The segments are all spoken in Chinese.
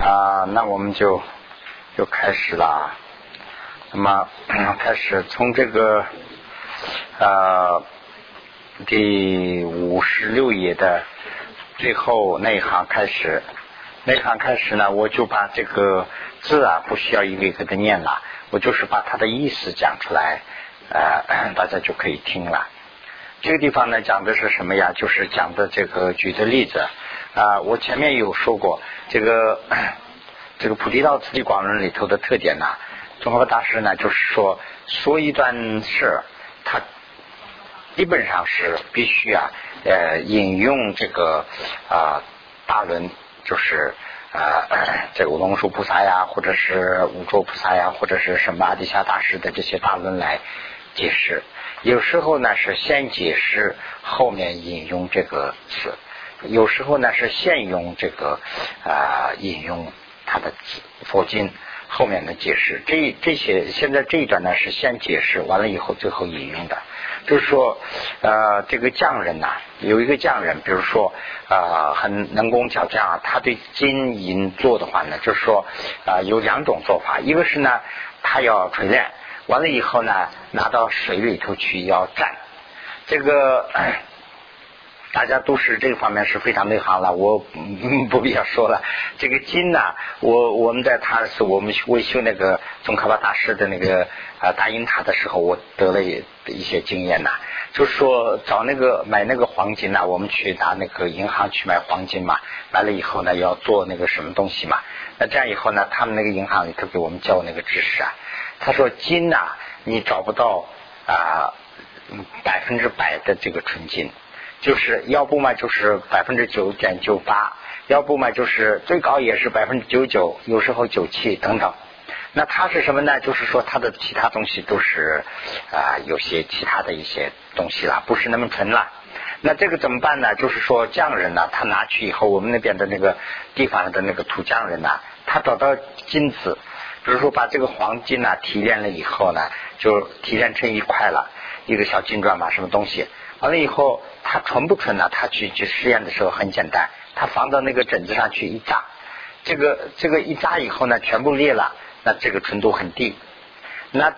啊，那我们就就开始了。那么开始从这个呃第五十六页的最后那一行开始，那一行开始呢，我就把这个字啊不需要一个一个的念了，我就是把它的意思讲出来，呃，大家就可以听了。这个地方呢讲的是什么呀？就是讲的这个举的例子啊，我前面有说过这个这个菩提道次第广论里头的特点呢，宗喀大师呢就是说说一段事，他基本上是必须啊呃引用这个啊大论，就是啊这个龙树菩萨呀，或者是五洲菩萨呀，或者是什么阿底峡大师的这些大论来解释。有时候呢是先解释，后面引用这个词；有时候呢是先用这个啊引用他的佛经，后面的解释。这这些现在这一段呢是先解释，完了以后最后引用的。就是说，呃，这个匠人呐，有一个匠人，比如说啊很能工巧匠啊，他对金银做的话呢，就是说啊有两种做法，一个是呢他要锤炼。完了以后呢，拿到水里头去要蘸，这个大家都是这个方面是非常内行了，我 不必要说了。这个金呢，我我们在他是我们维修那个宗喀巴大师的那个啊大银塔的时候，我得了一些经验呐，就是说找那个买那个黄金呐，我们去拿那个银行去买黄金嘛，买了以后呢要做那个什么东西嘛，那这样以后呢，他们那个银行里头给我们教那个知识啊。他说金呐，你找不到啊百分之百的这个纯金，就是要不嘛就是百分之九点九八，要不嘛就是最高也是百分之九九，有时候九七等等。那它是什么呢？就是说它的其他东西都是啊有些其他的一些东西了，不是那么纯了。那这个怎么办呢？就是说匠人呢，他拿去以后，我们那边的那个地方的那个土匠人呢，他找到金子。比如说，把这个黄金呢提炼了以后呢，就提炼成一块了，一个小金砖嘛，什么东西？完了以后，它纯不纯呢？他去去实验的时候很简单，他放到那个枕子上去一扎，这个这个一扎以后呢，全部裂了，那这个纯度很低。那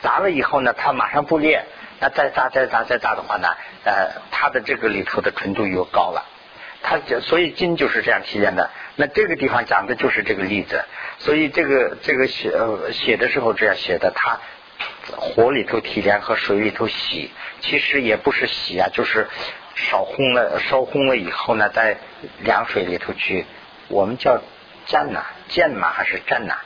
砸了以后呢，它马上不裂，那再扎再扎再扎的话呢，呃，它的这个里头的纯度又高了。它所以金就是这样提炼的。那这个地方讲的就是这个例子。所以这个这个写呃写的时候这样写的，它火里头提炼和水里头洗，其实也不是洗啊，就是烧烘了烧烘了以后呢，在凉水里头去，我们叫蘸呐，蘸嘛还是蘸呐？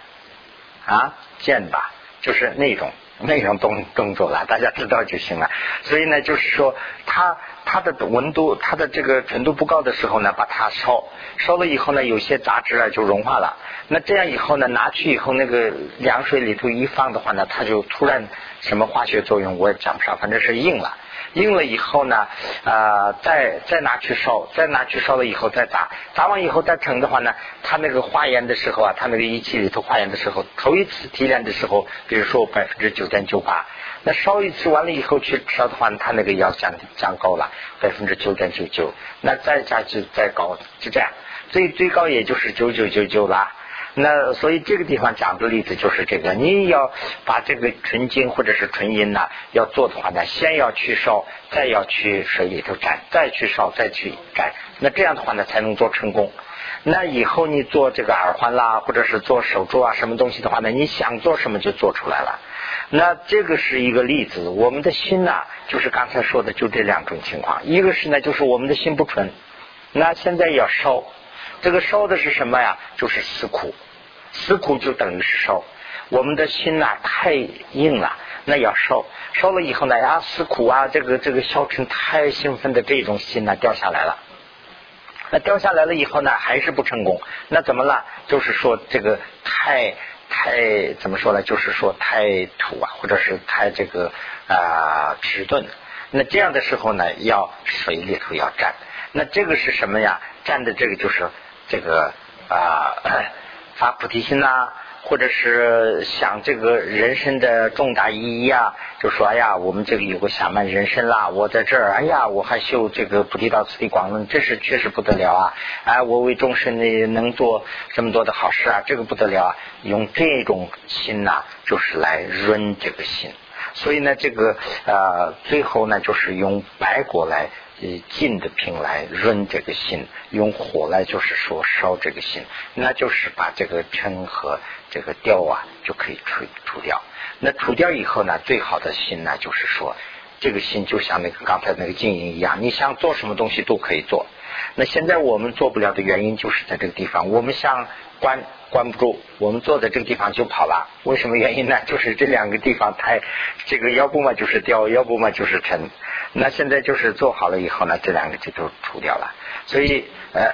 啊，蘸吧，就是那种。那种动动作了，大家知道就行了。所以呢，就是说，它它的温度，它的这个纯度不高的时候呢，把它烧烧了以后呢，有些杂质啊就融化了。那这样以后呢，拿去以后，那个凉水里头一放的话呢，它就突然什么化学作用，我也讲不上，反正是硬了。硬了以后呢，啊，再再拿去烧，再拿去烧了以后再砸，砸完以后再盛的话呢，它那个化验的时候啊，它那个仪器里头化验的时候，头一次提炼的时候，比如说百分之九点九八，那烧一次完了以后去烧的话，它那个要降降高了百分之九点九九，那再加就再高，就这样，最最高也就是九九九九了。那所以这个地方讲的例子就是这个，你要把这个纯金或者是纯银呐，要做的话呢，先要去烧，再要去水里头蘸，再去烧，再去蘸，那这样的话呢，才能做成功。那以后你做这个耳环啦，或者是做手镯啊，什么东西的话呢，你想做什么就做出来了。那这个是一个例子，我们的心呐，就是刚才说的，就这两种情况。一个是呢，就是我们的心不纯，那现在要烧，这个烧的是什么呀？就是思苦。思苦就等于是烧，我们的心呐太硬了，那要烧，烧了以后呢呀思苦啊，这个这个消沉太兴奋的这种心呢掉下来了，那掉下来了以后呢还是不成功，那怎么了？就是说这个太太怎么说呢？就是说太土啊，或者是太这个啊迟钝，那这样的时候呢要水里头要站，那这个是什么呀？站的这个就是这个啊。发菩提心呐，或者是想这个人生的重大意义啊，就说哎呀，我们这里有个下曼人生啦，我在这儿，哎呀，我还修这个菩提道次第广论，这是确实不得了啊！哎，我为众生呢能做这么多的好事啊，这个不得了啊！用这种心呐，就是来润这个心。所以呢，这个呃，最后呢，就是用白果来以静的平来润这个心，用火来就是说烧这个心，那就是把这个尘和这个掉啊就可以除除掉。那除掉以后呢，最好的心呢，就是说这个心就像那个刚才那个静音一样，你想做什么东西都可以做。那现在我们做不了的原因就是在这个地方，我们想关关不住，我们坐在这个地方就跑了。为什么原因呢？就是这两个地方太这个要不嘛就是掉，要不嘛就是沉。那现在就是做好了以后呢，这两个就都除掉了。所以呃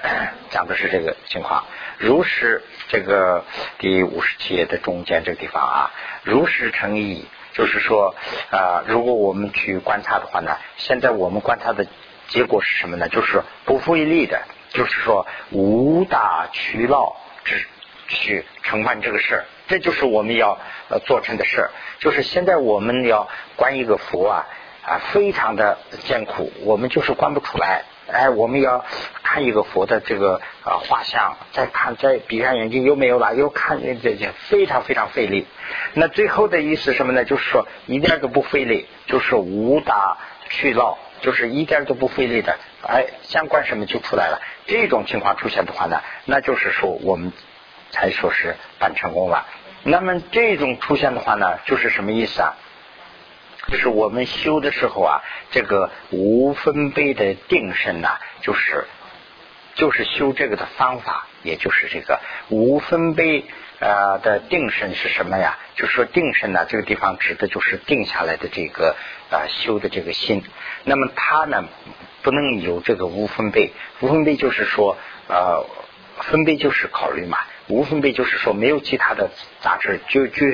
讲的是这个情况。如是这个第五十七页的中间这个地方啊，如是成意，就是说啊，如果我们去观察的话呢，现在我们观察的。结果是什么呢？就是不费力的，就是说无大取闹之去承办这个事儿，这就是我们要做成的事儿。就是现在我们要观一个佛啊啊，非常的艰苦，我们就是观不出来。哎，我们要看一个佛的这个啊画像，再看再闭上眼睛又没有了，又看这这非常非常费力。那最后的意思什么呢？就是说一点都不费力，就是无大去闹。就是一点都不费力的，哎，相关什么就出来了。这种情况出现的话呢，那就是说我们才说是办成功了。那么这种出现的话呢，就是什么意思啊？就是我们修的时候啊，这个无分贝的定身呐，就是就是修这个的方法，也就是这个无分贝呃的定身是什么呀？就是说定身呢，这个地方指的就是定下来的这个啊修的这个心。那么它呢，不能有这个无分贝，无分贝就是说，呃，分贝就是考虑嘛，无分贝就是说没有其他的杂质，就就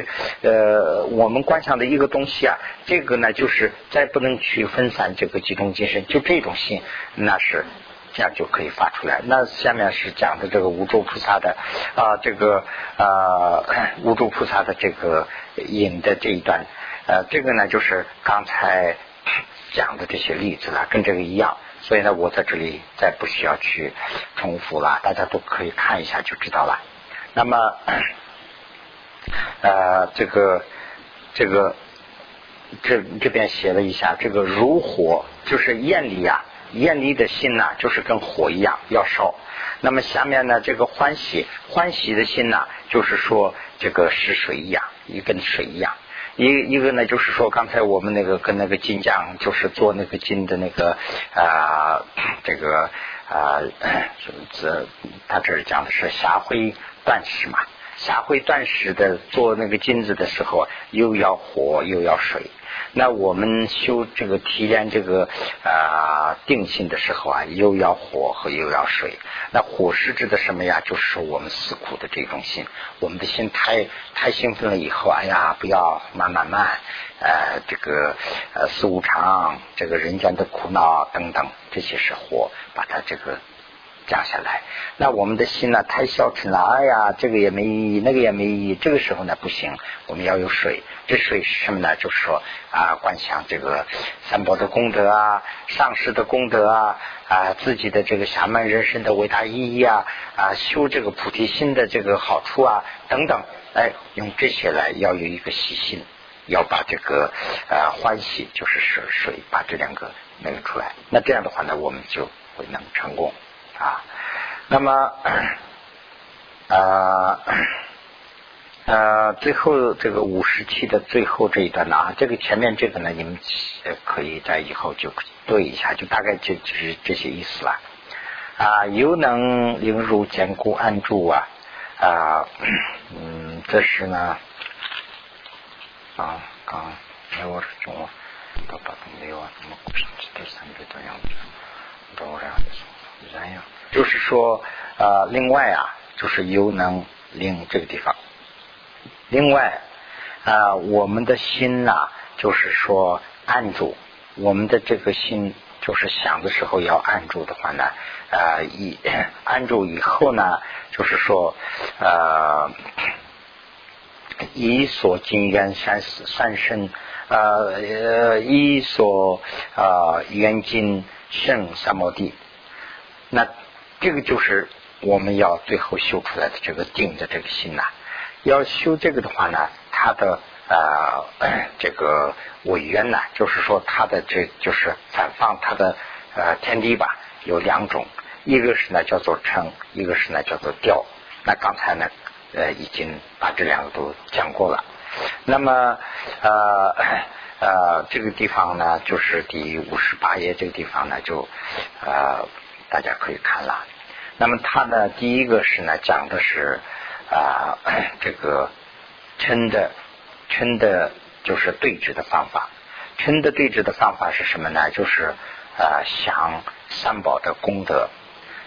呃，我们观想的一个东西啊，这个呢就是再不能去分散这个集中精神，就这种心，那是这样就可以发出来。那下面是讲的这个无住菩萨的啊，这个啊 无住菩萨的这个引的这一段，呃，这个呢就是刚才。讲的这些例子了，跟这个一样，所以呢，我在这里再不需要去重复了，大家都可以看一下就知道了。那么，呃，这个这个这这边写了一下，这个如火就是艳丽啊，艳丽的心呐，就是跟火一样要烧。那么下面呢，这个欢喜欢喜的心呐，就是说这个是水一样，一跟水一样。一一个呢，就是说刚才我们那个跟那个金匠，就是做那个金的那个啊，这个啊，这他这儿讲的是霞辉断石嘛，霞辉断石的做那个金子的时候，又要火又要水。那我们修这个提炼这个啊定心的时候啊，又要火和又要水。那火是指的什么呀？就是说我们思苦的这种心，我们的心太太兴奋了以后，哎呀，不要慢慢慢，呃，这个呃四无常，这个人间的苦恼等等，这些是火，把它这个。降下来，那我们的心呢太消沉了，哎呀，这个也没意义，那个也没意义。这个时候呢不行，我们要有水。这水是什么呢？就是说啊，观想这个三宝的功德啊，上师的功德啊，啊，自己的这个侠门人生的伟大意义啊，啊，修这个菩提心的这个好处啊，等等。哎，用这些来要有一个喜心，要把这个呃欢喜就是水水把这两个那个出来。那这样的话呢，我们就会能成功。啊，那么，呃，呃，最后这个五十七的最后这一段呢，啊，这个前面这个呢，你们可以在以后就对一下，就大概就就是这些意思了。啊，又能令入坚固安住啊，啊，嗯，这是呢，啊，刚才我是中，到八分没有啊，怎么第三个这样子，都这样子。然呀，就是说，呃，另外啊，就是又能令这个地方，另外啊，我们的心呐，就是说按住我们的这个心，就是想的时候要按住的话呢，啊，一按住以后呢，就是说，呃，以所经缘三三身，呃，一所啊缘经胜三摩地。那这个就是我们要最后修出来的这个定的这个心呐。要修这个的话呢，它的呃 这个委员呢，就是说它的这就是反放它的呃天地吧，有两种，一个是呢叫做称，一个是呢叫做调。那刚才呢呃已经把这两个都讲过了。那么呃呃这个地方呢，就是第五十八页这个地方呢，就呃大家可以看了。那么它呢，第一个是呢讲的是。啊，这个称的称的，就是对峙的方法。称的对峙的方法是什么呢？就是啊，想三宝的功德，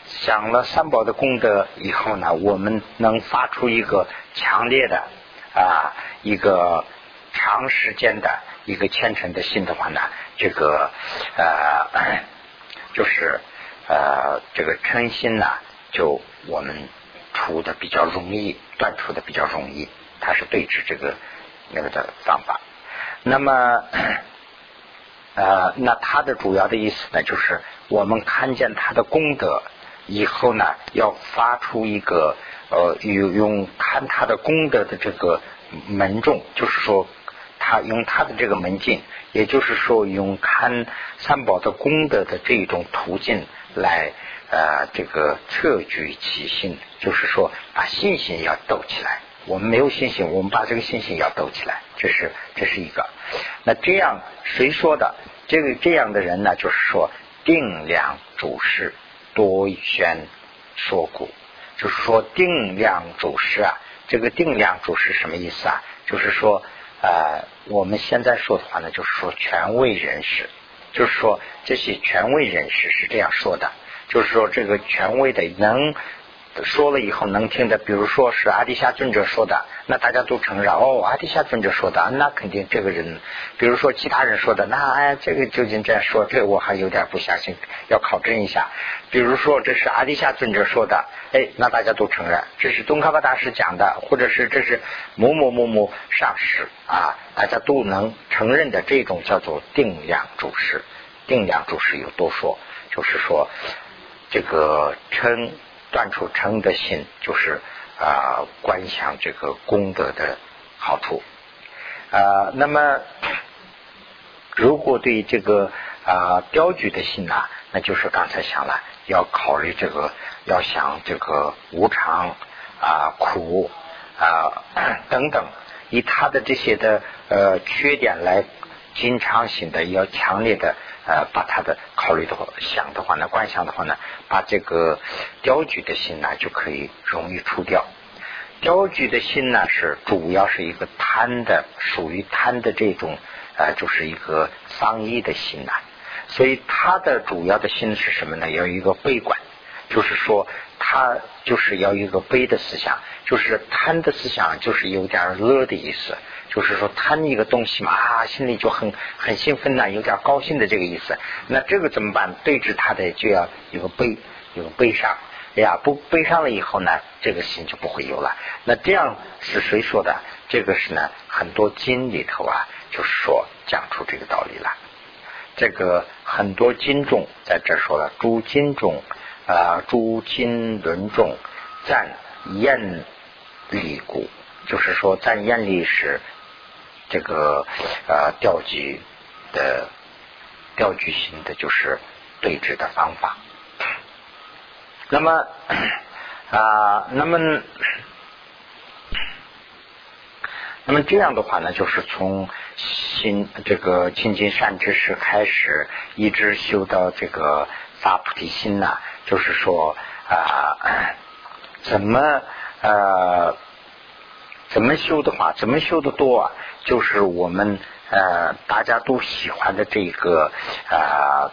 想了三宝的功德以后呢，我们能发出一个强烈的啊，一个长时间的一个虔诚的心的话呢，这个呃，就是呃，这个嗔心呢，就我们。出的比较容易，断出的比较容易，它是对治这个那个的方法。那么，呃，那它的主要的意思呢，就是我们看见他的功德以后呢，要发出一个呃，用用看他的功德的这个门众，就是说，他用他的这个门径，也就是说，用看三宝的功德的这种途径来。呃，这个测举其心，就是说把信心要抖起来。我们没有信心，我们把这个信心要抖起来，这是这是一个。那这样谁说的？这个这样的人呢，就是说定量主事多宣说故，就是说定量主事啊。这个定量主事什么意思啊？就是说呃，我们现在说的话呢，就是说权威人士，就是说这些权威人士是这样说的。就是说，这个权威的能说了以后能听的，比如说是阿底夏尊者说的，那大家都承认哦，阿底夏尊者说的，那肯定这个人，比如说其他人说的，那哎，这个究竟这样说，这我还有点不相信，要考证一下。比如说这是阿底夏尊者说的，哎，那大家都承认，这是东卡巴大师讲的，或者是这是某某某某上师啊，大家都能承认的这种叫做定量注释。定量注释有多说，就是说。这个称断除称的心，就是啊观想这个功德的好处啊。那么，如果对这个啊镖局的心呐，那就是刚才想了，要考虑这个，要想这个无常啊苦啊 等等，以他的这些的呃缺点来经常性的要强烈的。呃，把他的考虑的话想的话呢，观想的话呢，把这个雕举的心呢就可以容易除掉。雕举的心呢是主要是一个贪的，属于贪的这种呃，就是一个丧意的心呐。所以他的主要的心是什么呢？要一个悲观，就是说他就是要一个悲的思想，就是贪的思想，就是有点乐的意思。就是说贪一个东西嘛啊，心里就很很兴奋呐，有点高兴的这个意思。那这个怎么办？对治他的就要有个悲，有个悲伤。哎呀，不悲伤了以后呢，这个心就不会有了。那这样是谁说的？这个是呢，很多经里头啊，就是说讲出这个道理了。这个很多经中在这说了，诸经中啊，诸经论中赞厌离故，就是说赞厌离是。这个呃调举的调举型的，就是对峙的方法。那么啊，那么那么这样的话呢，就是从心这个清净善知识开始，一直修到这个发菩提心呐，就是说啊，怎么呃怎么修的话，怎么修的多啊？就是我们呃大家都喜欢的这个啊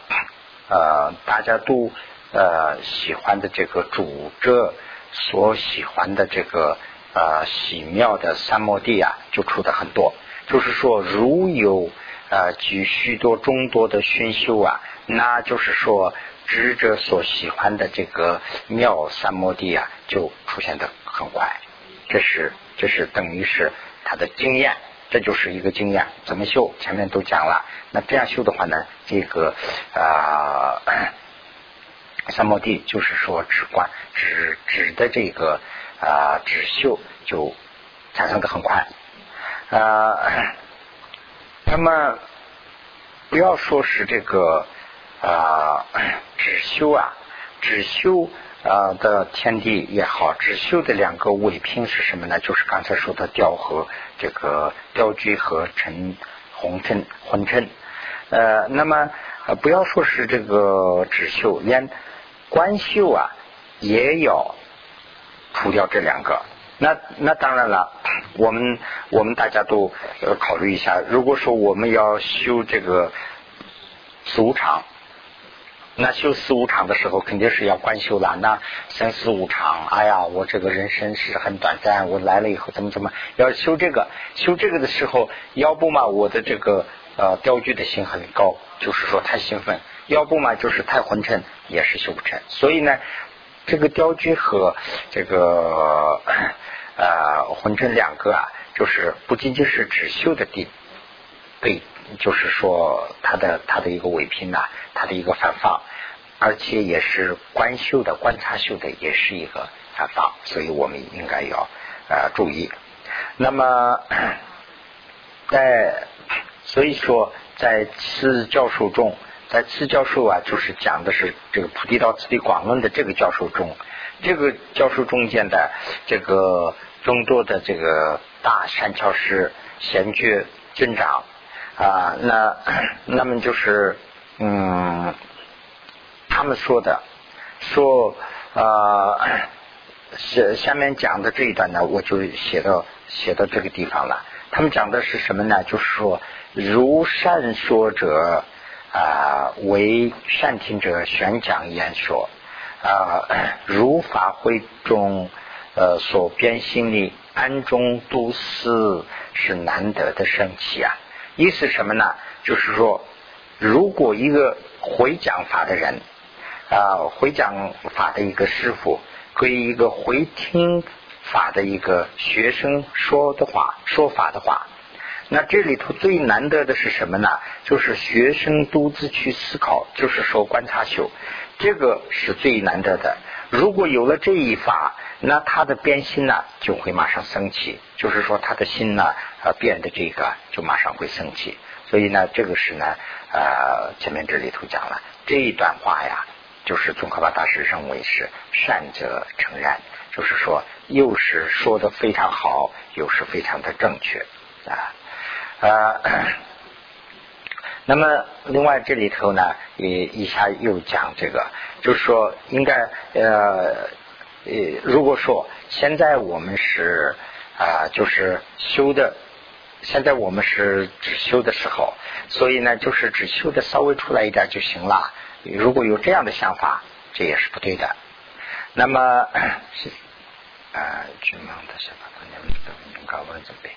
呃大家都呃喜欢的这个主者所喜欢的这个呃喜妙的三摩地啊，就出的很多。就是说，如有呃举许多众多的熏修啊，那就是说智者所喜欢的这个妙三摩地啊，就出现的很快。这是这是等于是。他的经验，这就是一个经验。怎么修？前面都讲了。那这样修的话呢，这个啊，三摩地就是说止观，止止的这个啊止修就产生的很快啊。那么不要说是这个啊 止修啊，止修。啊的天地也好，只修的两个尾品是什么呢？就是刚才说的调和这个调居和尘红尘混尘。呃，那么呃不要说是这个只修，连观修啊也要除掉这两个。那那当然了，我们我们大家都考虑一下，如果说我们要修这个俗常。那修四无常的时候，肯定是要观修了。那三四无常，哎呀，我这个人生是很短暂，我来了以后怎么怎么要修这个？修这个的时候，要不嘛，我的这个呃雕具的心很高，就是说太兴奋；要不嘛，就是太昏沉，也是修不成。所以呢，这个雕具和这个呃昏沉两个啊，就是不仅仅是只修的地对。就是说，它的它的一个伪拼呐，它的一个反放，而且也是观修的观察修的，也是一个反放，所以我们应该要呃注意。那么 在所以说，在次教授中，在次教授啊，就是讲的是这个《菩提道次第广论》的这个教授中，这个教授中间的这个众多的这个大善教师贤觉尊长。啊，那那么就是，嗯，他们说的，说啊，下下面讲的这一段呢，我就写到写到这个地方了。他们讲的是什么呢？就是说，如善说者啊，为善听者宣讲言说啊，如法会中呃所编心里安中都思是难得的生气啊。意思什么呢？就是说，如果一个会讲法的人啊，会讲法的一个师傅，跟一个会听法的一个学生说的话、说法的话，那这里头最难得的是什么呢？就是学生独自去思考，就是说观察修，这个是最难得的。如果有了这一法，那他的变心呢，就会马上生气，就是说他的心呢，呃，变得这个就马上会生气。所以呢，这个是呢，呃，前面这里头讲了。这一段话呀，就是宗喀巴大师认为是善者诚然，就是说又是说的非常好，又是非常的正确。啊，呃，那么另外这里头呢，也一下又讲这个，就是说应该呃。呃，如果说现在我们是啊，就是修的，现在我们是只修的时候，所以呢，就是只修的稍微出来一点就行了。如果有这样的想法，这也是不对的。那么啊，君王的想法，你们应该问准备。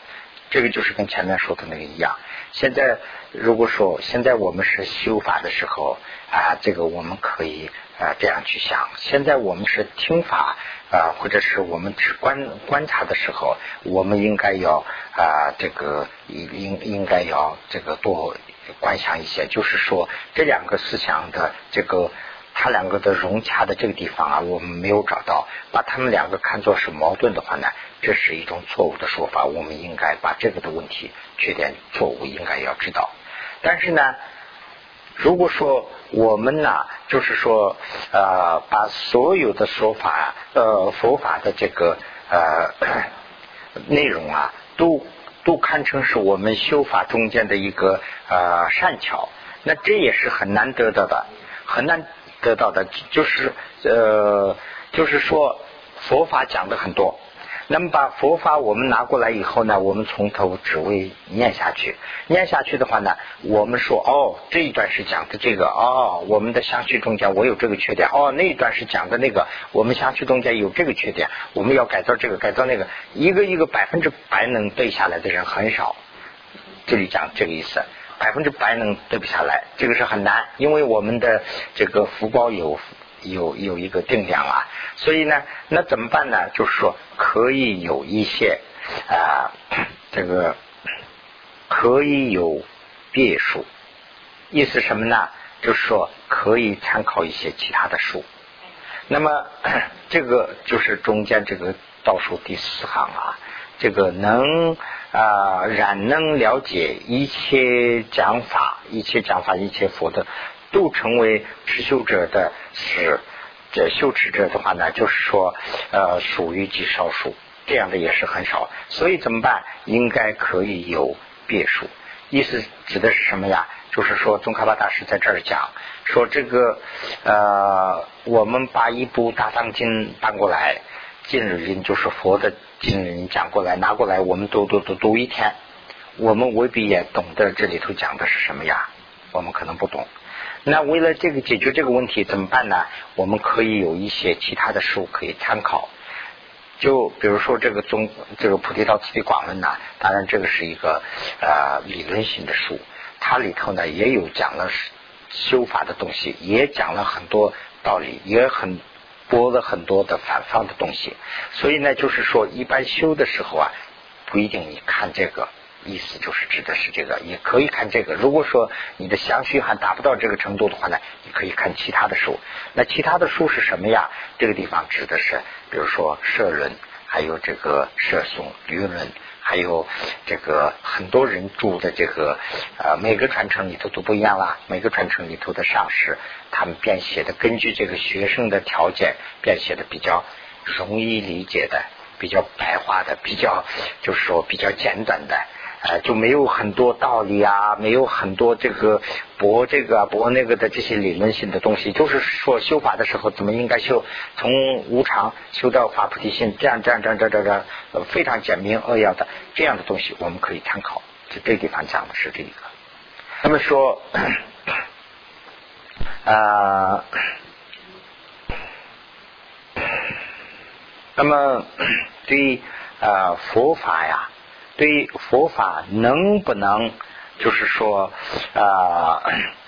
这个就是跟前面说的那个一样。现在如果说现在我们是修法的时候啊，这个我们可以。啊，这样去想。现在我们是听法啊，或者是我们只观观察的时候，我们应该要啊，这个应应该要这个多观想一些。就是说，这两个思想的这个，它两个的融洽的这个地方啊，我们没有找到。把他们两个看作是矛盾的话呢，这是一种错误的说法。我们应该把这个的问题、缺点、错误应该要知道。但是呢。如果说我们呢，就是说，呃，把所有的说法，呃，佛法的这个呃内容啊，都都看成是我们修法中间的一个呃善巧，那这也是很难得到的，很难得到的，就是呃，就是说佛法讲的很多。那么把佛法我们拿过来以后呢，我们从头只为念下去，念下去的话呢，我们说哦这一段是讲的这个哦，我们的相续中间我有这个缺点哦，那一段是讲的那个我们相续中间有这个缺点，我们要改造这个改造那个，一个一个百分之百能背下来的人很少，这里讲这个意思，百分之百能背不下来，这个是很难，因为我们的这个福报有。有有一个定量啊，所以呢，那怎么办呢？就是说可以有一些啊这个可以有别墅，意思什么呢？就是说可以参考一些其他的书。那么这个就是中间这个倒数第四行啊，这个能啊然能了解一切讲法，一切讲法，一切佛的，都成为持修者的是这修持者的话呢，就是说呃属于极少数，这样的也是很少。所以怎么办？应该可以有别墅。意思指的是什么呀？就是说，宗喀巴大师在这儿讲说，这个呃，我们把一部大藏经搬过来，今日经就是佛的经经讲过来，拿过来，我们读读读读一天，我们未必也懂得这里头讲的是什么呀？我们可能不懂。那为了这个解决这个问题怎么办呢？我们可以有一些其他的书可以参考。就比如说这个宗这个菩提道次第广论呐，当然这个是一个呃理论性的书，它里头呢也有讲了修法的东西，也讲了很多道理，也很播了很多的反方的东西。所以呢，就是说一般修的时候啊，不一定你看这个。意思就是指的是这个，也可以看这个。如果说你的详细还达不到这个程度的话呢，你可以看其他的书。那其他的书是什么呀？这个地方指的是，比如说《社论》，还有这个《社颂》《舆论》，还有这个很多人住的这个呃，每个传承里头都不一样啦。每个传承里头的上师，他们编写的根据这个学生的条件编写的比较容易理解的，比较白话的，比较就是说比较简短的。哎，就没有很多道理啊，没有很多这个博这个博那个的这些理论性的东西，就是说修法的时候怎么应该修，从无常修到法菩提心，这样这样这样这样这样，非常简明扼要的这样的东西，我们可以参考。就这地方讲的是这个。那么说，啊，那么 对啊佛法呀。对佛法能不能，就是说啊，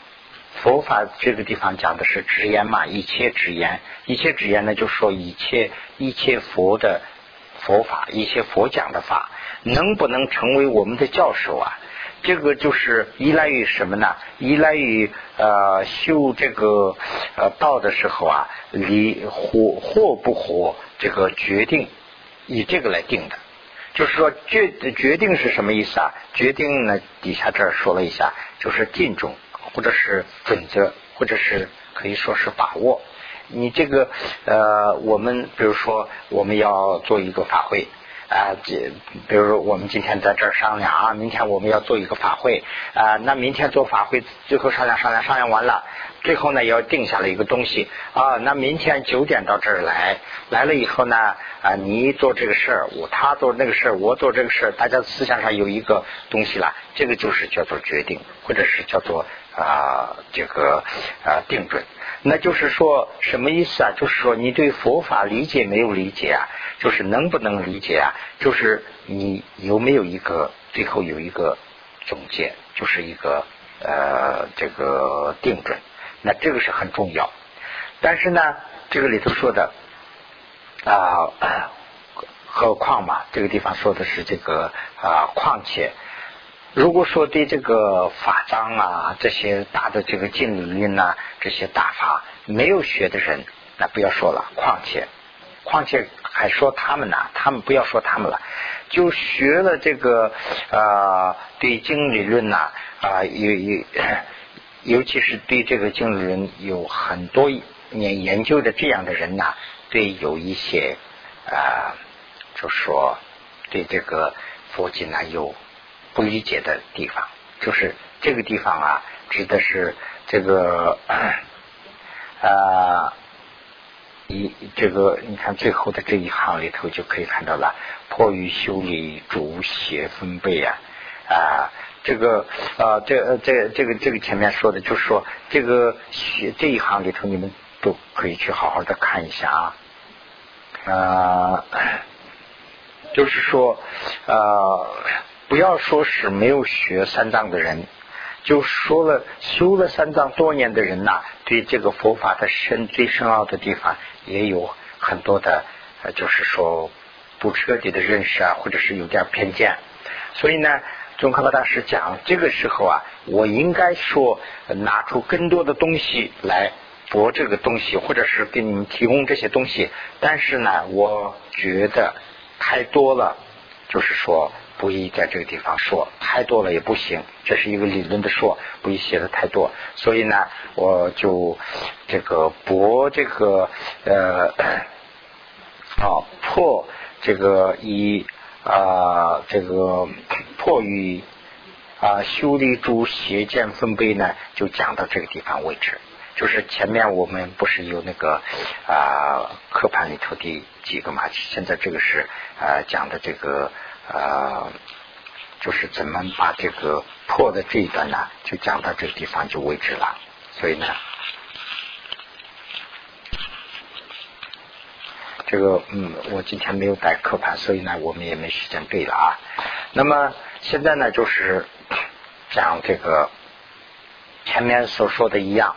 佛法这个地方讲的是直言嘛，一切直言，一切直言呢，就是说一切一切佛的佛法，一切佛讲的法，能不能成为我们的教授啊？这个就是依赖于什么呢？依赖于呃修这个呃道的时候啊，离活或不活这个决定，以这个来定的。就是说决决定是什么意思啊？决定呢，底下这儿说了一下，就是敬重，或者是准则，或者是可以说是把握。你这个呃，我们比如说我们要做一个法会啊，这比如说我们今天在这儿商量啊，明天我们要做一个法会啊，那明天做法会最后商量商量商量完了。最后呢，要定下了一个东西啊，那明天九点到这儿来，来了以后呢，啊，你做这个事儿，我他做那个事儿，我做这个事儿，大家思想上有一个东西了，这个就是叫做决定，或者是叫做啊这个啊定准。那就是说什么意思啊？就是说你对佛法理解没有理解啊？就是能不能理解啊？就是你有没有一个最后有一个总结，就是一个呃这个定准。那这个是很重要，但是呢，这个里头说的啊，何况嘛，这个地方说的是这个啊，况且，如果说对这个法章啊，这些大的这个经理论呐，这些大法没有学的人，那不要说了。况且，况且还说他们呢，他们不要说他们了，就学了这个啊，对经理论呐啊，有有。尤其是对这个经理人有很多年研究的这样的人呐，对有一些啊，就说对这个佛经呢有不理解的地方，就是这个地方啊，指的是这个啊，一这个你看最后的这一行里头就可以看到了，迫于修理主邪分贝啊啊。这个啊，这这这个这个前面说的，就是说这个学这一行里头，你们都可以去好好的看一下啊。啊，就是说啊，不要说是没有学三藏的人，就说了修了三藏多年的人呐，对这个佛法的深最深奥的地方，也有很多的，就是说不彻底的认识啊，或者是有点偏见。所以呢，宗喀巴大师讲这个时候啊，我应该说拿出更多的东西来博这个东西，或者是给你们提供这些东西。但是呢，我觉得太多了，就是说不宜在这个地方说太多了也不行，这是一个理论的说，不宜写的太多。所以呢，我就这个博这个呃。啊，破这个以啊这个 破与啊修理诸邪见分贝呢，就讲到这个地方为止。就是前面我们不是有那个啊课盘里头的几个嘛？现在这个是啊讲的这个啊，就是怎么把这个破的这一段呢，就讲到这个地方就为止了。所以呢。这个嗯，我今天没有带课盘，所以呢，我们也没时间背了啊。那么现在呢，就是讲这个前面所说的一样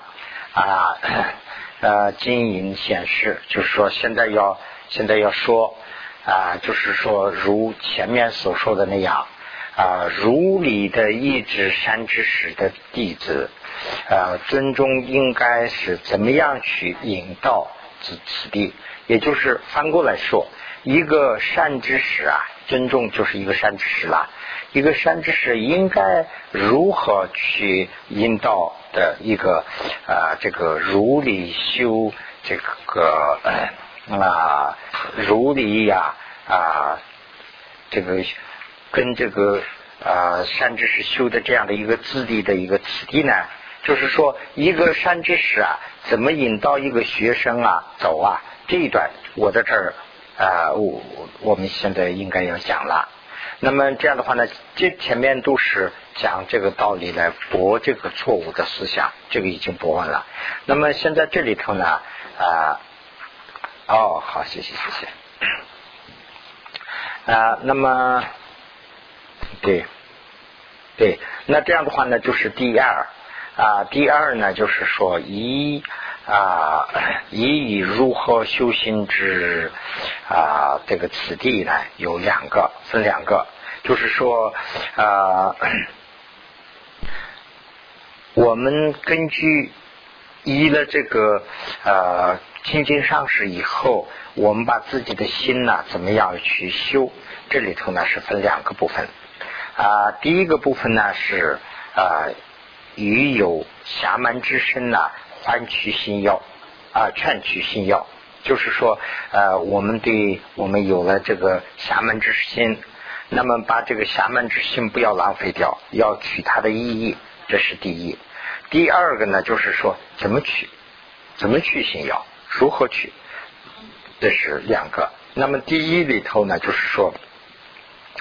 啊，呃，经营显示，就是说现在要现在要说啊，就是说如前面所说的那样啊，如理的意指山之始的弟子啊，尊重应该是怎么样去引导此此地。也就是翻过来说，一个善知识啊，尊重就是一个善知识了。一个善知识应该如何去引导的一个啊，这个如理修这个啊，如理呀啊，这个跟这个啊善知识修的这样的一个自地的一个此地呢，就是说一个山之石啊，怎么引导一个学生啊走啊？这一段我在这儿啊，我我们现在应该要讲了。那么这样的话呢，这前面都是讲这个道理来驳这个错误的思想，这个已经驳完了。那么现在这里头呢啊，哦，好，谢谢谢谢。啊，那么对对，那这样的话呢，就是第二啊，第二呢就是说一。啊，以以如何修行之啊？这个此地呢，有两个，分两个，就是说啊，我们根据依了这个呃清净上师以后，我们把自己的心呢，怎么样去修？这里头呢是分两个部分啊。第一个部分呢是啊，与有侠蛮之身呢。安取心药啊，劝取心药，就是说，呃，我们对我们有了这个侠门之心，那么把这个侠门之心不要浪费掉，要取它的意义，这是第一。第二个呢，就是说怎么取，怎么取心药，如何取，这是两个。那么第一里头呢，就是说。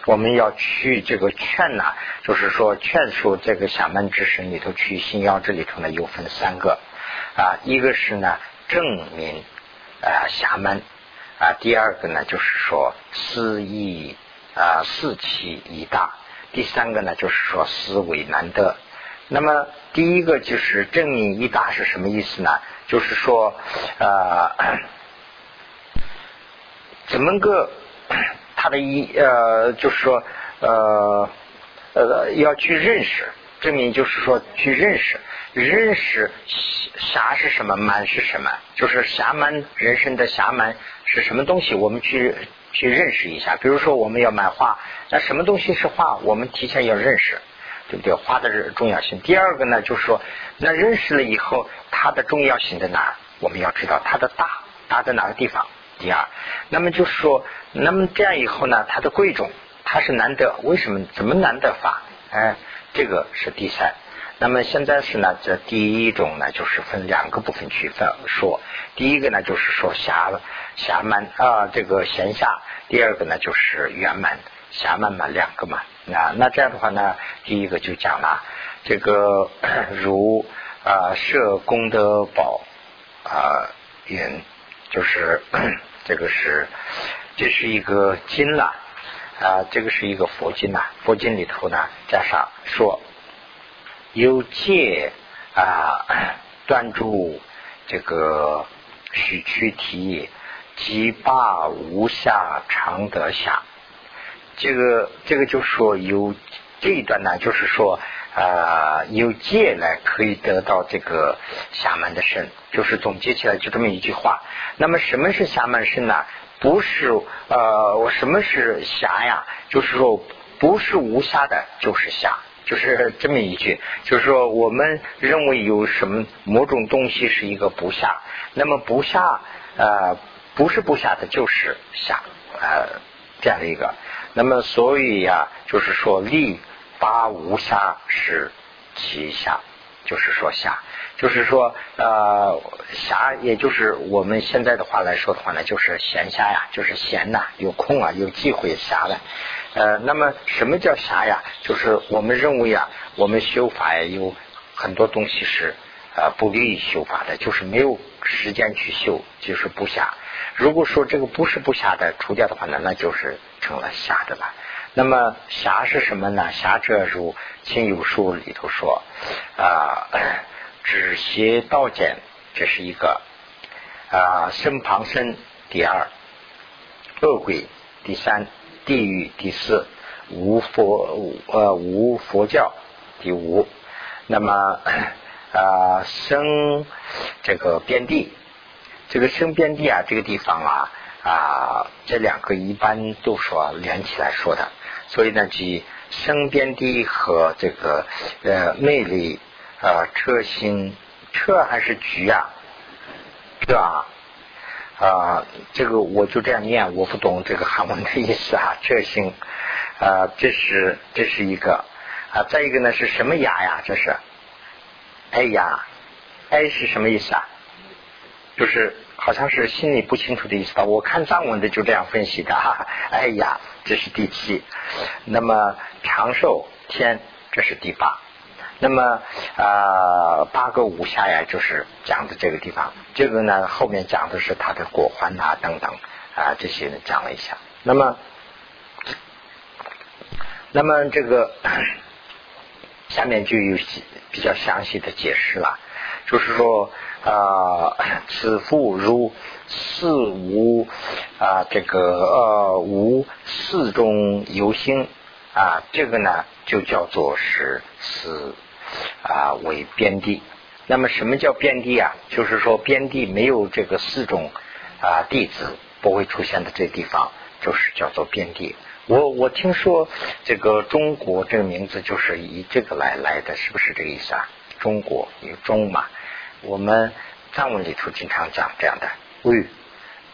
我们要去这个劝呐，就是说劝说这个侠门之神里头去心要这里头呢，又分三个啊，一个是呢正名啊侠门啊，第二个呢就是说思义啊四气一大，第三个呢就是说思维难得。那么第一个就是正名一大是什么意思呢？就是说啊，怎么个？他的一呃，就是说呃呃，要去认识，证明就是说去认识，认识侠是什么，满是什么，就是侠满人生的侠满是什么东西，我们去去认识一下。比如说我们要买画，那什么东西是画，我们提前要认识，对不对？画的重要性。第二个呢，就是说，那认识了以后，它的重要性在哪儿？我们要知道它的大大在哪个地方。第二，那么就是说，那么这样以后呢，它的贵重，它是难得，为什么？怎么难得法？哎，这个是第三。那么现在是呢，这第一种呢，就是分两个部分区分说。第一个呢，就是说狭狭满啊，这个闲暇；第二个呢，就是圆满狭满嘛，两个嘛。那那这样的话呢，第一个就讲了这个 如啊设功德宝啊云。就是 这个是，这是一个经了啊，这个是一个佛经呐。佛经里头呢，加上说有戒啊，断住这个许躯体，即罢无下常得下。这个这个就说有这一段呢，就是说啊，有戒来可以得到这个侠门的身，就是总结起来就这么一句话。那么什么是侠门身呢？不是呃，我什么是侠呀？就是说不是无暇的，就是侠，就是这么一句。就是说我们认为有什么某种东西是一个不下，那么不下呃不是不下的，就是下呃这样的一个。那么所以呀，就是说利八无暇是其下，就是说下。就是说，呃，暇，也就是我们现在的话来说的话呢，就是闲暇呀，就是闲呐，有空啊，有机会暇了。呃，那么什么叫暇呀？就是我们认为啊，我们修法呀，有很多东西是呃不利于修法的，就是没有时间去修，就是不暇。如果说这个不是不暇的除掉的话呢，那就是成了暇的了。那么侠是什么呢？侠者如《亲友书》里头说啊。止邪道简，这是一个啊，身旁身第二，恶鬼第三，地狱第四，无佛呃无佛教第五。那么啊，生这个边地，这个生边地啊，这个地方啊啊，这两个一般都说连起来说的，所以呢，即生边地和这个呃魅力。啊，车星车还是菊啊？车啊啊，这个我就这样念，我不懂这个韩文的意思啊。车星啊，这是这是一个啊，再一个呢是什么牙呀？这是哎呀，哎是什么意思啊？就是好像是心里不清楚的意思吧？我看藏文的就这样分析的。哈 哎呀，这是第七。那么长寿天，这是第八。那么啊，八个五下呀，就是讲的这个地方。这个呢，后面讲的是他的果环啊等等啊，这些讲了一下。那么，那么这个 下面就有比较详细的解释了，就是说啊，此复如四无啊，这个呃无四中有星啊，这个呢就叫做是四。啊，为边地。那么什么叫边地啊？就是说边地没有这个四种啊弟子不会出现的这地方，就是叫做边地。我我听说这个中国这个名字就是以这个来来的，是不是这个意思啊？中国有中嘛？我们藏文里头经常讲这样的，魏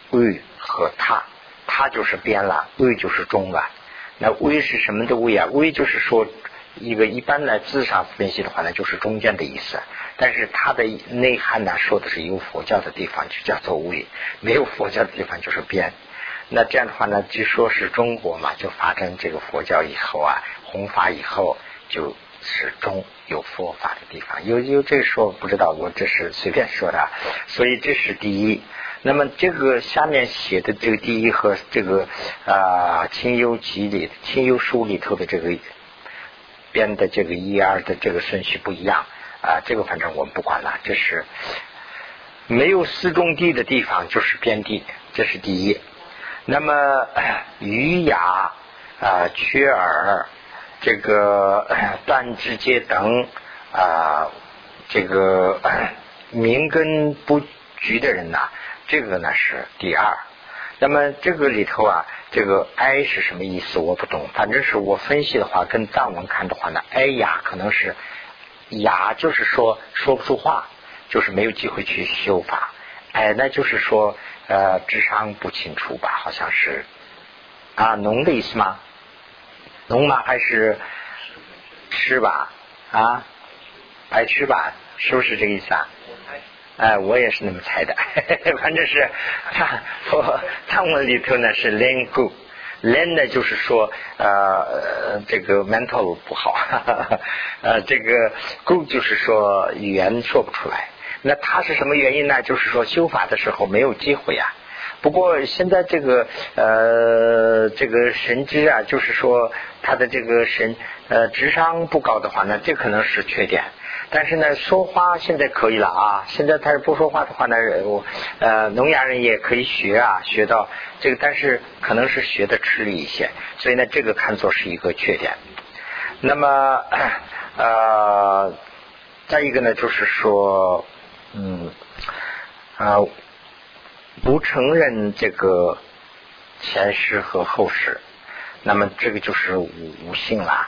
魏和他，他就是边了，魏就是中了。那魏是什么的魏啊？魏就是说。一个一般来字上分析的话呢，就是中间的意思。但是它的内涵呢，说的是有佛教的地方就叫做位，没有佛教的地方就是边。那这样的话呢，据说是中国嘛，就发展这个佛教以后啊，弘法以后就始终有佛法的地方。有有这说不知道，我这是随便说的。所以这是第一。那么这个下面写的这个第一和这个啊《清幽集》里《清幽书》里头的这个。编的这个一二的这个顺序不一样啊，这个反正我们不管了。这是没有四种地的地方就是边地，这是第一。那么余雅啊、缺耳、这个断肢节等啊，这个 名根不局的人呐，这个呢是第二。那么这个里头啊。这个哀是什么意思？我不懂。反正是我分析的话，跟藏文看的话呢，哀哑可能是哑，就是说说不出话，就是没有机会去修法。哎，那就是说呃智商不清楚吧？好像是啊，聋的意思吗？聋吗？还是吃吧？啊，白吃吧？是不是这个意思啊？哎，我也是那么猜的，反正是他我藏文里头呢是 len gu，len 呢就是说呃这个 mental 不好，呃这个 gu 就是说语言说不出来。那他是什么原因呢？就是说修法的时候没有机会呀。不过现在这个呃这个神知啊，就是说他的这个神呃智商不高的话呢，这可能是缺点。但是呢，说话现在可以了啊。现在他是不说话的话呢，我呃，聋哑人也可以学啊，学到这个，但是可能是学的吃力一些，所以呢，这个看作是一个缺点。那么呃，再一个呢，就是说，嗯啊，不承认这个前世和后世，那么这个就是无无性了。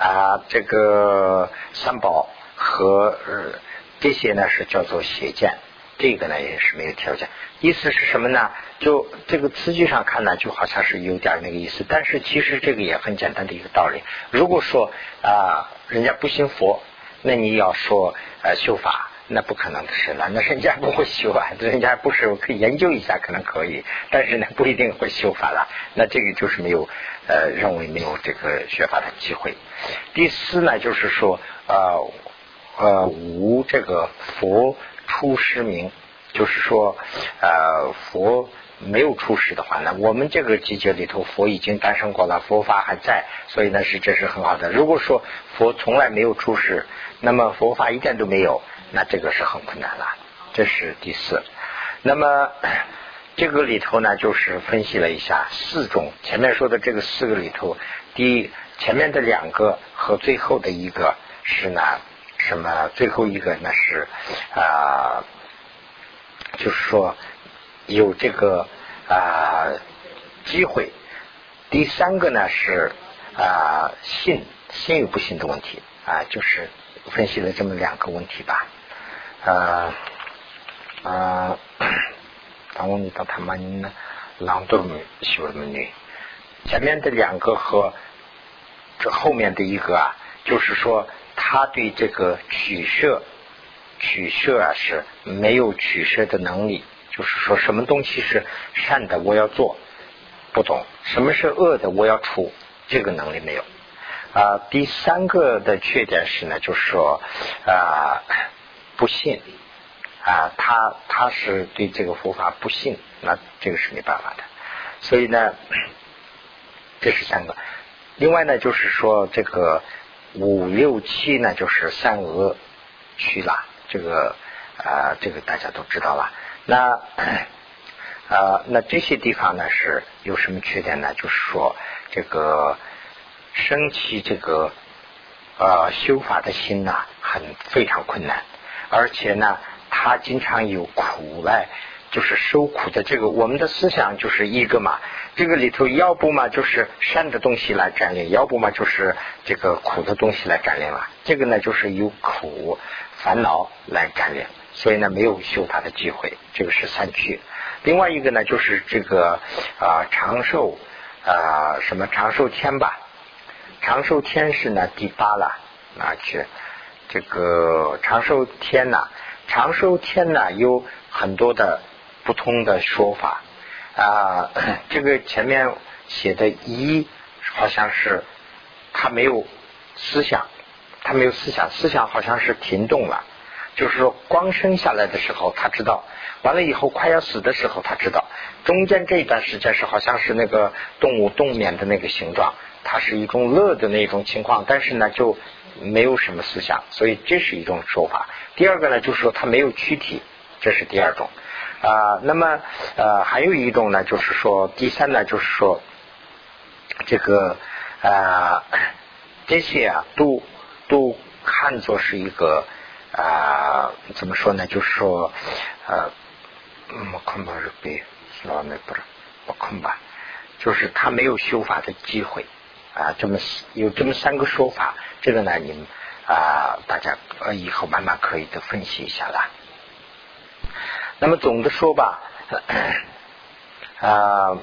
啊，这个三宝和呃这些呢是叫做邪见，这个呢也是没有条件。意思是什么呢？就这个词句上看呢，就好像是有点那个意思，但是其实这个也很简单的一个道理。如果说啊，人家不信佛，那你要说呃修法。那不可能的事了，那人家不会修啊，人家不是可以研究一下，可能可以，但是呢不一定会修法了。那这个就是没有呃认为没有这个学法的机会。第四呢，就是说呃呃无这个佛出师名，就是说呃佛没有出世的话，那我们这个季节里头佛已经诞生过了，佛法还在，所以呢是这是很好的。如果说佛从来没有出世，那么佛法一点都没有。那这个是很困难了，这是第四。那么 这个里头呢，就是分析了一下四种前面说的这个四个里头，第一前面的两个和最后的一个是呢什么？最后一个呢是啊，就是说有这个啊机会。第三个呢是啊信信与不信的问题啊，就是分析了这么两个问题吧。啊啊，当我们到他们呢，朗读们修了们女，前面的两个和这后面的一个啊，就是说他对这个取舍取舍啊是没有取舍的能力，就是说什么东西是善的我要做不懂，什么是恶的我要除这个能力没有啊。第三个的缺点是呢，就是说啊。不信啊，他他是对这个佛法不信，那这个是没办法的。所以呢，这是三个。另外呢，就是说这个五六七呢，就是三恶趣了。这个啊，这个大家都知道了。那 啊，那这些地方呢是有什么缺点呢？就是说这个升起这个呃修法的心呐，很非常困难。而且呢，他经常有苦来，就是受苦的这个。我们的思想就是一个嘛，这个里头要不嘛就是善的东西来占领，要不嘛就是这个苦的东西来占领了。这个呢就是由苦烦恼来占领，所以呢没有修他的机会。这个是三区。另外一个呢就是这个啊长寿啊什么长寿天吧，长寿天是呢第八了啊去。这个长寿天呐，长寿天呐有很多的不同的说法啊。这个前面写的一好像是他没有思想，他没有思想，思想好像是停动了。就是说，光生下来的时候他知道，完了以后快要死的时候他知道，中间这一段时间是好像是那个动物冬眠的那个形状，它是一种乐的那种情况，但是呢就。没有什么思想，所以这是一种说法。第二个呢，就是说他没有躯体，这是第二种啊。那么呃，还有一种呢，就是说第三呢，就是说这个啊这些啊都都看作是一个啊怎么说呢？就是说呃，我看吧，是别老那不是我看吧，就是他没有修法的机会。啊，这么有这么三个说法，这个呢，你们啊，大家呃以后慢慢可以的分析一下啦。那么总的说吧，啊，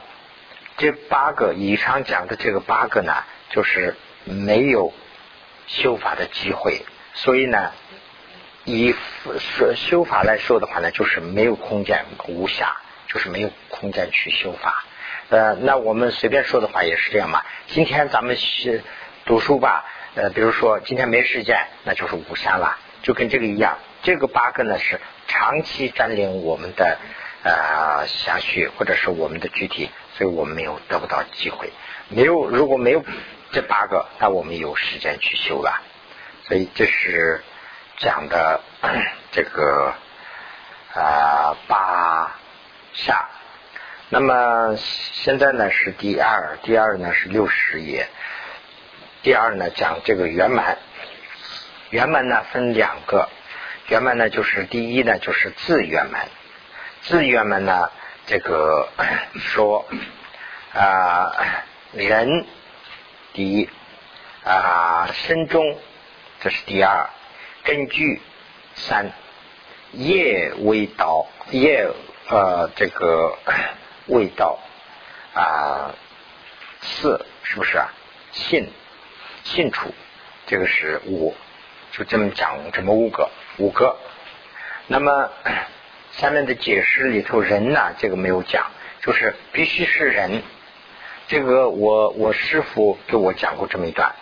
这八个以上讲的这个八个呢，就是没有修法的机会，所以呢，以说修法来说的话呢，就是没有空间无暇，就是没有空间去修法。呃，那我们随便说的话也是这样嘛。今天咱们是读书吧，呃，比如说今天没时间，那就是无暇了，就跟这个一样。这个八个呢是长期占领我们的呃想绪或者是我们的具体，所以我们没有得不到机会。没有如果没有这八个，那我们有时间去修了。所以这是讲的 这个啊八下。那么现在呢是第二，第二呢是六十页。第二呢讲这个圆满，圆满呢分两个，圆满呢就是第一呢就是自圆满，自圆满呢这个说啊人第一啊身中这是第二，根据三业为道业呃这个。味道啊，四是不是啊？信信处，这个是五，就这么讲这么五个五个。那么 下面的解释里头，人呢这个没有讲，就是必须是人。这个我我师傅给我讲过这么一段。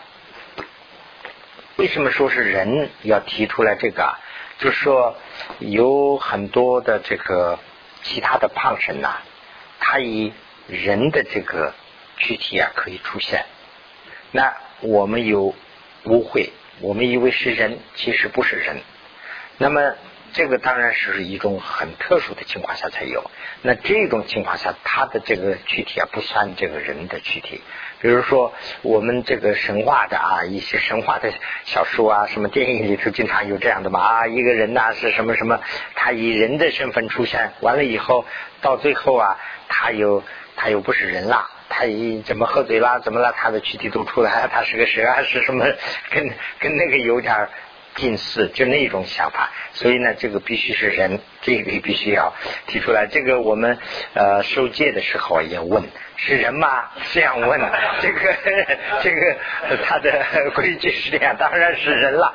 为什么说是人要提出来这个？就是说有很多的这个其他的胖神呐。它以人的这个躯体啊可以出现，那我们有污秽，我们以为是人，其实不是人。那么这个当然是一种很特殊的情况下才有。那这种情况下，它的这个躯体啊不算这个人的躯体。比如说我们这个神话的啊一些神话的小说啊，什么电影里头经常有这样的嘛啊，一个人呐是什么什么，他以人的身份出现，完了以后到最后啊。他又他又不是人啦，他一怎么喝醉啦，怎么了？他的躯体都出来，他是个蛇还是什么？跟跟那个有点近似，就那种想法。所以呢，这个必须是人，这个必须要提出来。这个我们呃受戒的时候也问。是人吗？这样问，这个 这个他的规矩是这样，当然是人了。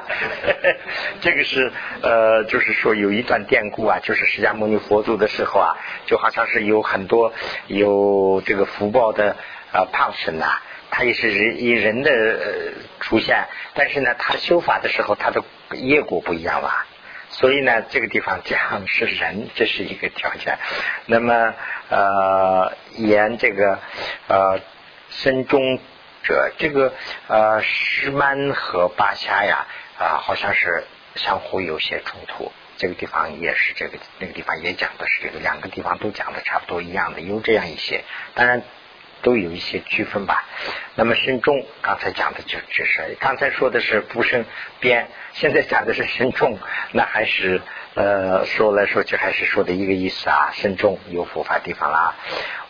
这个是呃，就是说有一段典故啊，就是释迦牟尼佛祖的时候啊，就好像是有很多有这个福报的呃胖神呐，他也是人以人的呃出现，但是呢，他修法的时候他的业果不一样吧。所以呢，这个地方讲是人，这是一个条件。那么呃，言这个呃身中者，这个呃石曼和八下呀啊，好像是相互有些冲突。这个地方也是这个那个地方也讲的是这个，两个地方都讲的差不多一样的，有这样一些。当然。都有一些区分吧。那么身中，刚才讲的就只是刚才说的是不生边，现在讲的是身中，那还是呃说来说去还是说的一个意思啊。身中有佛法地方啦，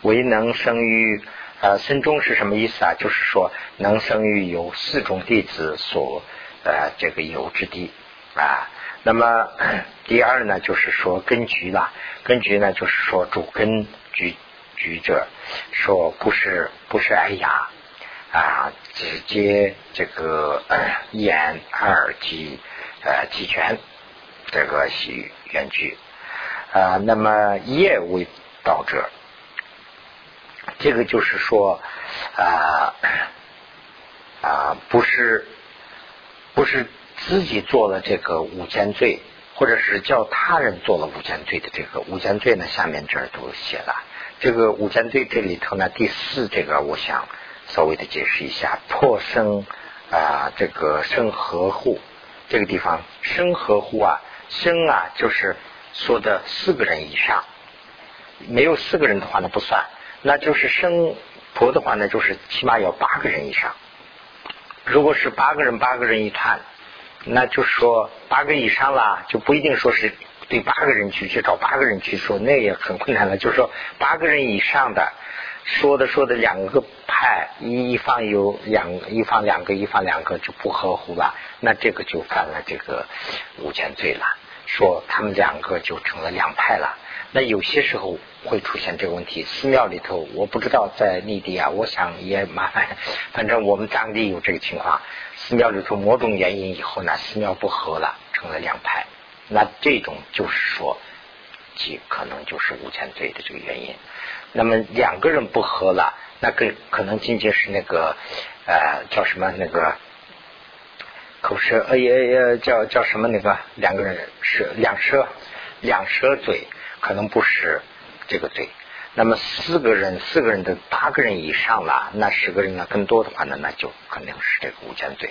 唯能生于呃身中是什么意思啊？就是说能生于有四种弟子所呃这个有之地啊。那么第二呢，就是说根局啦，根局呢就是说主根局。举者说不是不是哎呀啊，直接这个眼耳及呃齐全，这个是原句啊。那么业为道者，这个就是说啊啊不是不是自己做了这个五千罪，或者是叫他人做了五千罪的这个五千罪呢，下面这儿都写了。这个五战队这里头呢，第四这个我想稍微的解释一下，破生啊，这个生合户这个地方生合户啊，生啊就是说的四个人以上，没有四个人的话呢不算，那就是生婆的话呢，就是起码要八个人以上。如果是八个人八个人一团，那就说八个以上啦，就不一定说是。对八个人去去找八个人去说，那也很困难了。就是说，八个人以上的说的说的两个派，一方有两一方两个，一方两个就不合乎了，那这个就犯了这个五千罪了。说他们两个就成了两派了。那有些时候会出现这个问题。寺庙里头，我不知道在内地啊，我想也麻烦。反正我们当地有这个情况，寺庙里头某种原因以后呢，寺庙不和了，成了两派。那这种就是说，极可能就是无间罪的这个原因。那么两个人不和了，那个可能仅仅是那个呃叫什么那个口舌呃也也叫叫什么那个两个人是两舌两舌嘴，可能不是这个罪。那么四个人四个人的八个人以上了，那十个人呢更多的话呢，那就肯定是这个无间罪。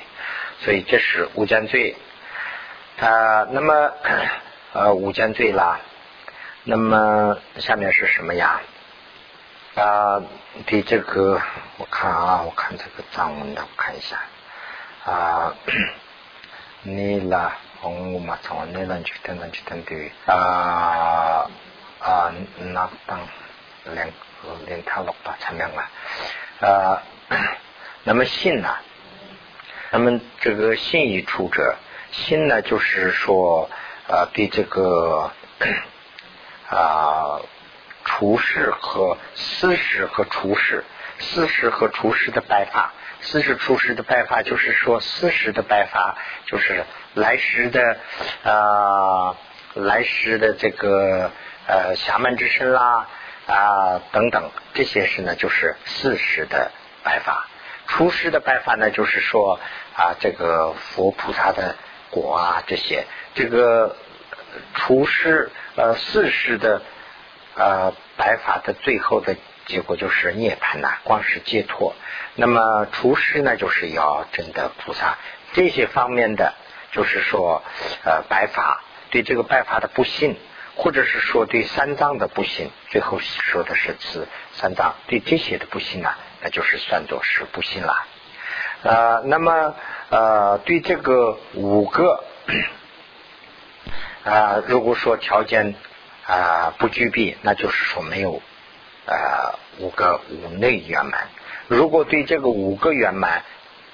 所以这是无间罪。啊，那么 呃五件罪啦，那么下面是什么呀？啊，对这个我看啊，我看这个藏文的，我看一下啊，你啦，红我嘛从你那去等等去等对啊啊那当连连他六吧，前面啊啊，那 么信呢？那么这个信一出者，心呢就是说啊，对这个 啊。厨师和私事和厨师，私事和厨师的拜法，私事厨师的拜法就是说，私事的拜法就是来时的啊，来时的这个呃侠门之身啦啊等等这些事呢，就是四时的拜法。厨师的拜法呢，就是说啊，这个佛菩萨的果啊这些，这个厨师呃四时的。呃，白法的最后的结果就是涅槃呐，光是解脱。那么厨师呢，就是要真的菩萨这些方面的，就是说呃白法对这个白法的不信，或者是说对三藏的不信，最后说的是此三藏对这些的不信呢，那就是算作是不信了。呃，那么呃对这个五个 啊，如果说条件。啊，不具备，那就是说没有啊五个五内圆满。如果对这个五个圆满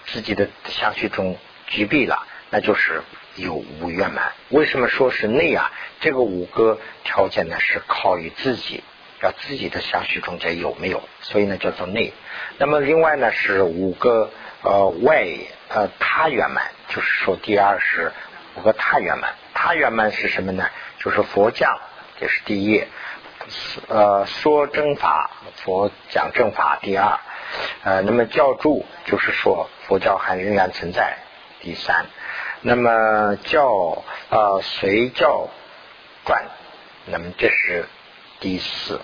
自己的相续中具备了，那就是有五圆满。为什么说是内啊？这个五个条件呢，是靠于自己，要自己的相续中间有没有，所以呢叫做内。那么另外呢是五个呃外呃他圆满，就是说第二是五个他圆满。他圆满是什么呢？就是佛教。这是第一，呃，说正法，佛讲正法。第二，呃，那么教主就是说佛教还仍然存在。第三，那么教呃随教传，那么这是第四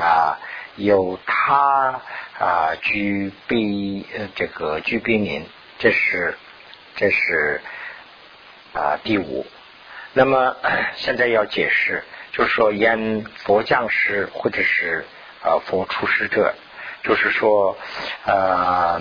啊，有他啊具备呃这个具备名，这是这是啊第五。那么 现在要解释。就是说，演佛降世或者是呃佛出世者，就是说呃，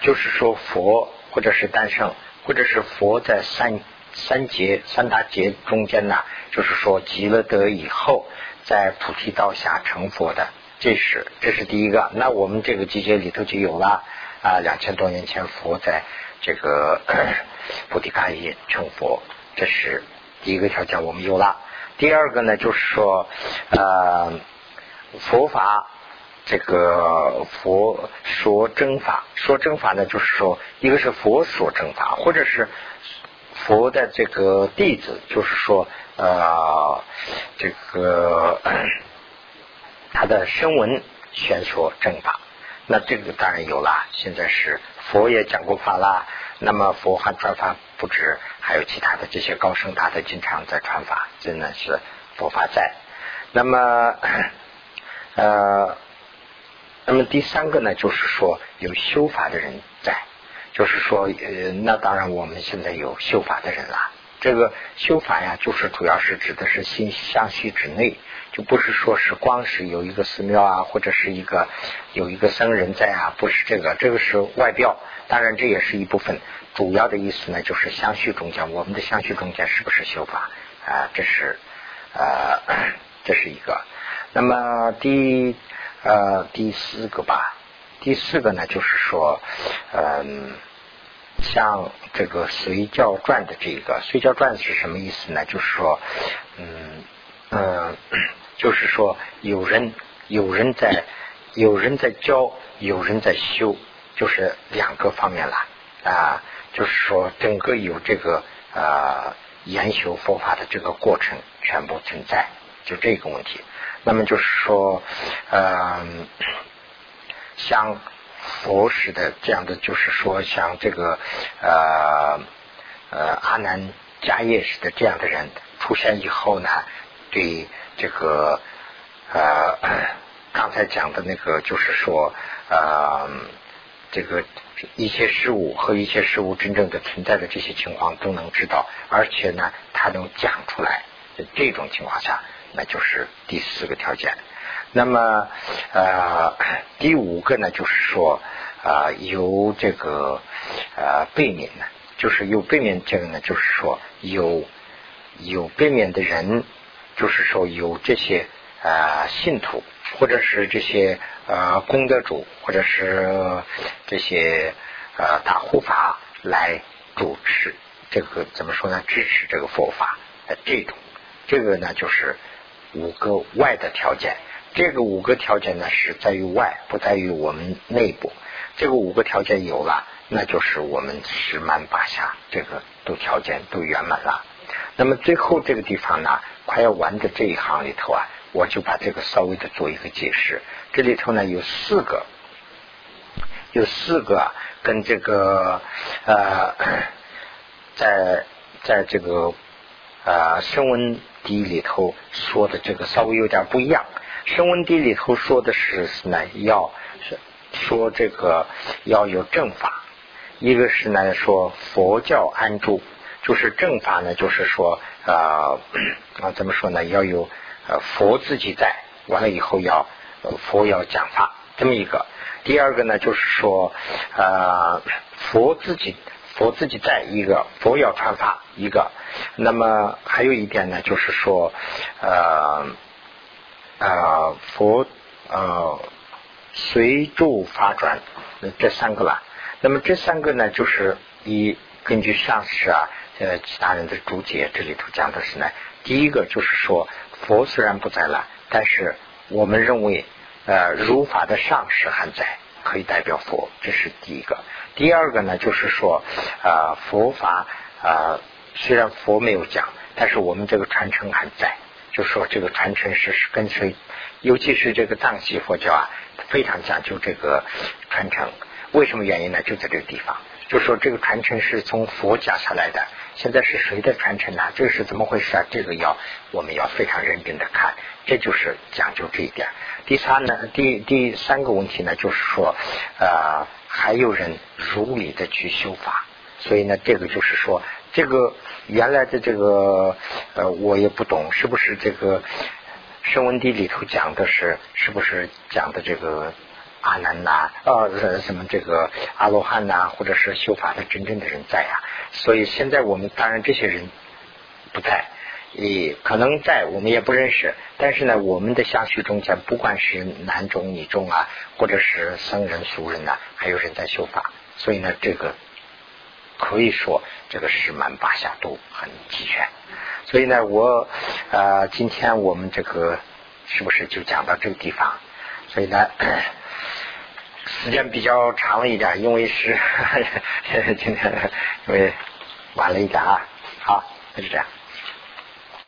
就是说佛或者是诞生，或者是佛在三三劫三大劫中间呢，就是说极乐德以后，在菩提道下成佛的，这是这是第一个。那我们这个季节里头就有了啊，两千多年前佛在这个 菩提伽耶成佛，这是。第一个条件我们有了，第二个呢，就是说，呃，佛法这个佛说真法，说真法呢，就是说，一个是佛说正法，或者是佛的这个弟子，就是说，呃，这个他的声闻宣说正法，那这个当然有了。现在是佛也讲过法啦，那么佛还传法。不止，还有其他的这些高僧大德经常在传法，真的是佛法在。那么，呃，那么第三个呢，就是说有修法的人在，就是说，呃，那当然我们现在有修法的人了。这个修法呀，就是主要是指的是心相续之内，就不是说是光是有一个寺庙啊，或者是一个有一个僧人在啊，不是这个，这个是外表，当然这也是一部分。主要的意思呢，就是相续中间，我们的相续中间是不是修法啊？这是呃，这是一个。那么第呃第四个吧，第四个呢，就是说，嗯，像这个随教传的这个随教传是什么意思呢？就是说，嗯嗯，就是说有人有人在有人在教，有人在修，就是两个方面了啊。就是说，整个有这个呃研修佛法的这个过程全部存在，就这个问题。那么就是说，嗯，像佛式的这样的，就是说像这个呃呃阿难迦叶式的这样的人出现以后呢，对这个呃 刚才讲的那个，就是说呃这个一切事物和一切事物真正的存在的这些情况都能知道，而且呢，他能讲出来。这种情况下，那就是第四个条件。那么呃，第五个呢，就是说啊，有这个呃背面呢，就是有背面这个呢，就是说有有背面的人，就是说有这些啊信徒，或者是这些呃功德主，或者是这些呃大护法来主持这个怎么说呢？支持这个佛法的这种，这个呢就是五个外的条件。这个五个条件呢，是在于外，不在于我们内部。这个五个条件有了，那就是我们十满八下，这个都条件都圆满了。那么最后这个地方呢，快要完的这一行里头啊，我就把这个稍微的做一个解释。这里头呢有四个，有四个跟这个呃，在在这个呃声闻底里头说的这个稍微有点不一样。声闻地里头说的是呢，要说这个要有正法，一个是呢说佛教安住，就是正法呢，就是说 啊啊怎么说呢？要有呃佛自己在，完了以后要佛要讲法这么一个。第二个呢，就是说啊佛自己佛自己在一个佛要传法一个。那么还有一点呢，就是说呃。啊，佛啊，随住发转，这三个吧。那么这三个呢，就是以根据上师啊，呃，其他人的注解，这里头讲的是呢，第一个就是说，佛虽然不在了，但是我们认为，呃，如法的上师还在，可以代表佛，这是第一个。第二个呢，就是说，啊，佛法啊，虽然佛没有讲，但是我们这个传承还在。就说这个传承是是跟随，尤其是这个藏系佛教啊，非常讲究这个传承。为什么原因呢？就在这个地方，就说这个传承是从佛讲下来的。现在是谁的传承呢？这是怎么回事啊？这个要我们要非常认真的看，这就是讲究这一点。第三呢，第第三个问题呢，就是说，呃，还有人如理的去修法，所以呢，这个就是说。这个原来的这个呃，我也不懂，是不是这个声闻地里头讲的是，是不是讲的这个阿难呐，呃，什么这个阿罗汉呐，或者是修法的真正的人在呀？所以现在我们当然这些人不在，也可能在，我们也不认识。但是呢，我们的相续中间，不管是男众女众啊，或者是僧人俗人呐，还有人在修法，所以呢，这个。可以说这个十门八下都很齐全，所以呢，我呃，今天我们这个是不是就讲到这个地方？所以呢，时间比较长了一点，因为是今 天因为晚了一点啊。好，那就这样。